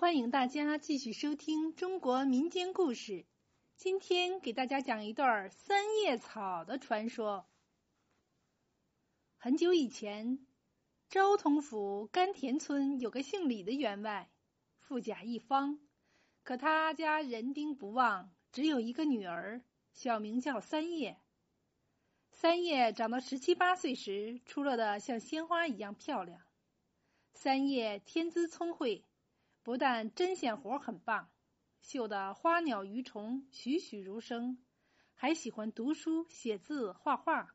欢迎大家继续收听中国民间故事。今天给大家讲一段三叶草的传说。很久以前，昭通府甘田村有个姓李的员外，富甲一方。可他家人丁不旺，只有一个女儿，小名叫三叶。三叶长到十七八岁时，出落的像鲜花一样漂亮。三叶天资聪慧。不但针线活很棒，绣的花鸟鱼虫栩栩如生，还喜欢读书写字画画，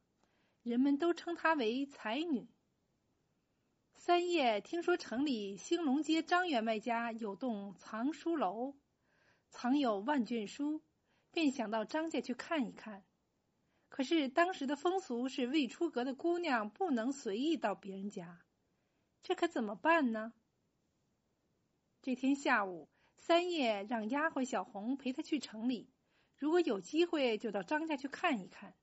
人们都称她为才女。三叶听说城里兴隆街张员外家有栋藏书楼，藏有万卷书，便想到张家去看一看。可是当时的风俗是未出阁的姑娘不能随意到别人家，这可怎么办呢？这天下午，三叶让丫鬟小红陪他去城里，如果有机会就到张家去看一看。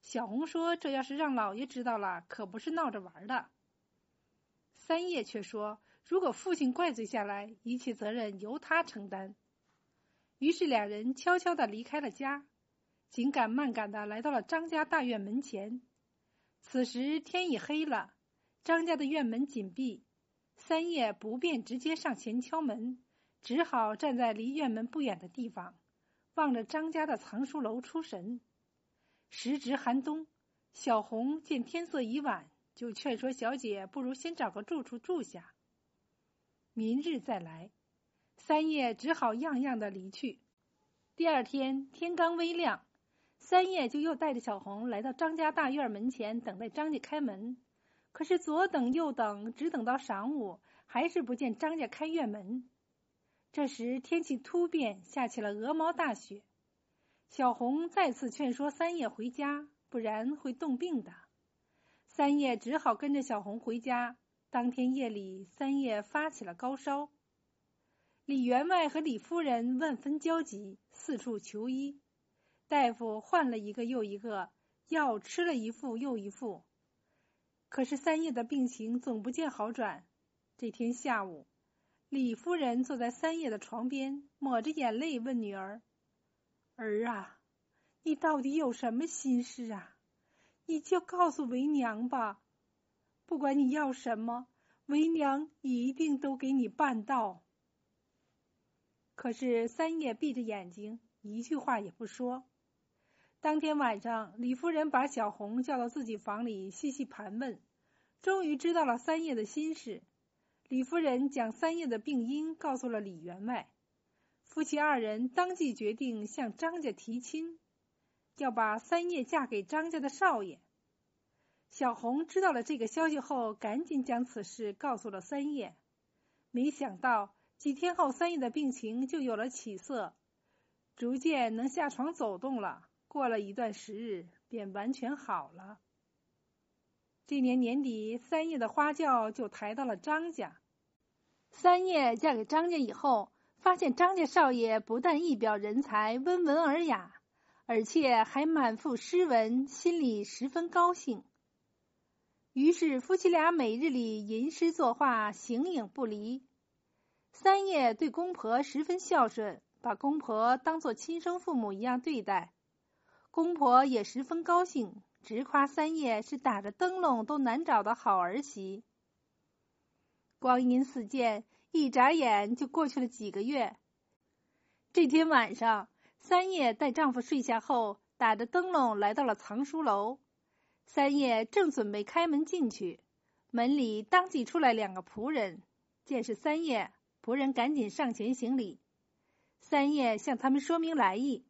小红说：“这要是让老爷知道了，可不是闹着玩的。”三叶却说：“如果父亲怪罪下来，一切责任由他承担。”于是两人悄悄的离开了家，紧赶慢赶的来到了张家大院门前。此时天已黑了，张家的院门紧闭。三叶不便直接上前敲门，只好站在离院门不远的地方，望着张家的藏书楼出神。时值寒冬，小红见天色已晚，就劝说小姐不如先找个住处住下，明日再来。三叶只好样样的离去。第二天天刚微亮，三叶就又带着小红来到张家大院门前，等待张家开门。可是左等右等，只等到晌午，还是不见张家开院门。这时天气突变，下起了鹅毛大雪。小红再次劝说三叶回家，不然会冻病的。三叶只好跟着小红回家。当天夜里，三叶发起了高烧。李员外和李夫人万分焦急，四处求医。大夫换了一个又一个，药吃了一副又一副。可是三叶的病情总不见好转。这天下午，李夫人坐在三叶的床边，抹着眼泪问女儿：“儿啊，你到底有什么心事啊？你就告诉为娘吧。不管你要什么，为娘一定都给你办到。”可是三叶闭着眼睛，一句话也不说。当天晚上，李夫人把小红叫到自己房里，细细盘问，终于知道了三叶的心事。李夫人将三叶的病因告诉了李员外，夫妻二人当即决定向张家提亲，要把三叶嫁给张家的少爷。小红知道了这个消息后，赶紧将此事告诉了三叶。没想到几天后，三叶的病情就有了起色，逐渐能下床走动了。过了一段时日，便完全好了。这年年底，三叶的花轿就抬到了张家。三叶嫁给张家以后，发现张家少爷不但一表人才、温文尔雅，而且还满腹诗文，心里十分高兴。于是夫妻俩每日里吟诗作画，形影不离。三叶对公婆十分孝顺，把公婆当做亲生父母一样对待。公婆也十分高兴，直夸三叶是打着灯笼都难找的好儿媳。光阴似箭，一眨眼就过去了几个月。这天晚上，三叶带丈夫睡下后，打着灯笼来到了藏书楼。三叶正准备开门进去，门里当即出来两个仆人，见是三叶，仆人赶紧上前行礼。三叶向他们说明来意，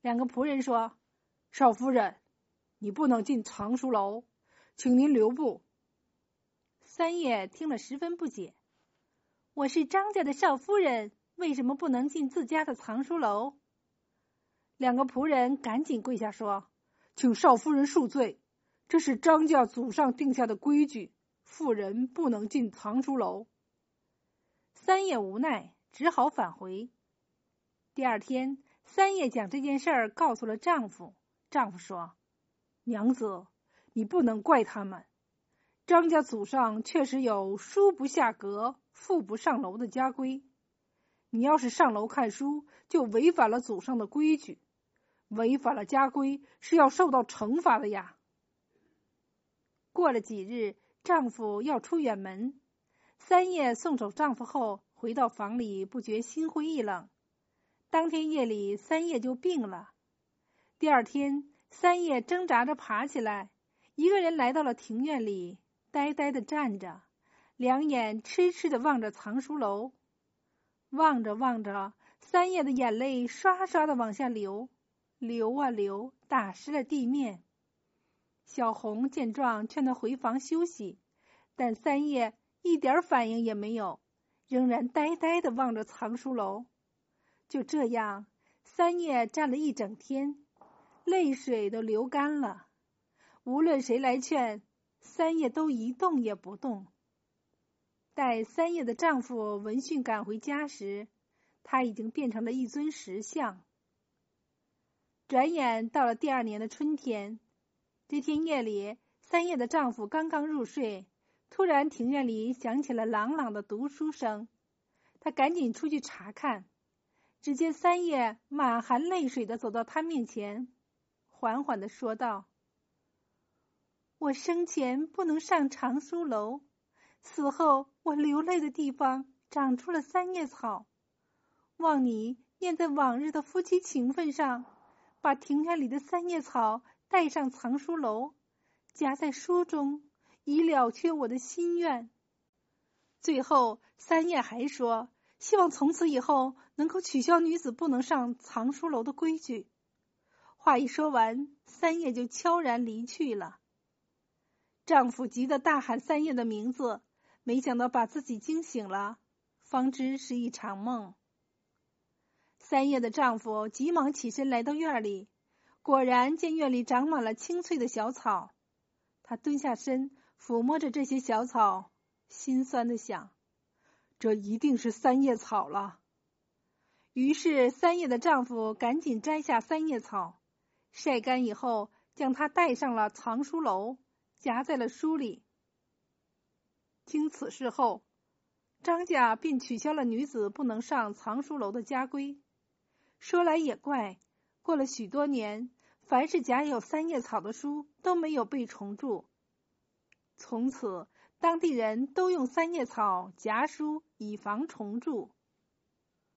两个仆人说。少夫人，你不能进藏书楼，请您留步。三叶听了十分不解：“我是张家的少夫人，为什么不能进自家的藏书楼？”两个仆人赶紧跪下说：“请少夫人恕罪，这是张家祖上定下的规矩，妇人不能进藏书楼。”三叶无奈，只好返回。第二天，三叶将这件事儿告诉了丈夫。丈夫说：“娘子，你不能怪他们。张家祖上确实有‘书不下阁，妇不上楼’的家规，你要是上楼看书，就违反了祖上的规矩，违反了家规是要受到惩罚的呀。过了几日，丈夫要出远门，三叶送走丈夫后，回到房里，不觉心灰意冷。当天夜里，三叶就病了。第二天，三叶挣扎着爬起来，一个人来到了庭院里，呆呆的站着，两眼痴痴的望着藏书楼。望着望着，三叶的眼泪刷刷的往下流，流啊流，打湿了地面。小红见状，劝他回房休息，但三叶一点反应也没有，仍然呆呆的望着藏书楼。就这样，三叶站了一整天，泪水都流干了。无论谁来劝，三叶都一动也不动。待三叶的丈夫闻讯赶回家时，她已经变成了一尊石像。转眼到了第二年的春天，这天夜里，三叶的丈夫刚刚入睡，突然庭院里响起了朗朗的读书声。他赶紧出去查看，只见三叶满含泪水的走到他面前，缓缓的说道：“我生前不能上长书楼。”死后，我流泪的地方长出了三叶草。望你念在往日的夫妻情分上，把庭院里的三叶草带上藏书楼，夹在书中，以了却我的心愿。最后，三叶还说，希望从此以后能够取消女子不能上藏书楼的规矩。话一说完，三叶就悄然离去了。丈夫急得大喊三叶的名字。没想到把自己惊醒了，方知是一场梦。三叶的丈夫急忙起身来到院里，果然见院里长满了青翠的小草。他蹲下身抚摸着这些小草，心酸的想：这一定是三叶草了。于是三叶的丈夫赶紧摘下三叶草，晒干以后，将它带上了藏书楼，夹在了书里。经此事后，张家便取消了女子不能上藏书楼的家规。说来也怪，过了许多年，凡是夹有三叶草的书都没有被重铸。从此，当地人都用三叶草夹书，以防重铸。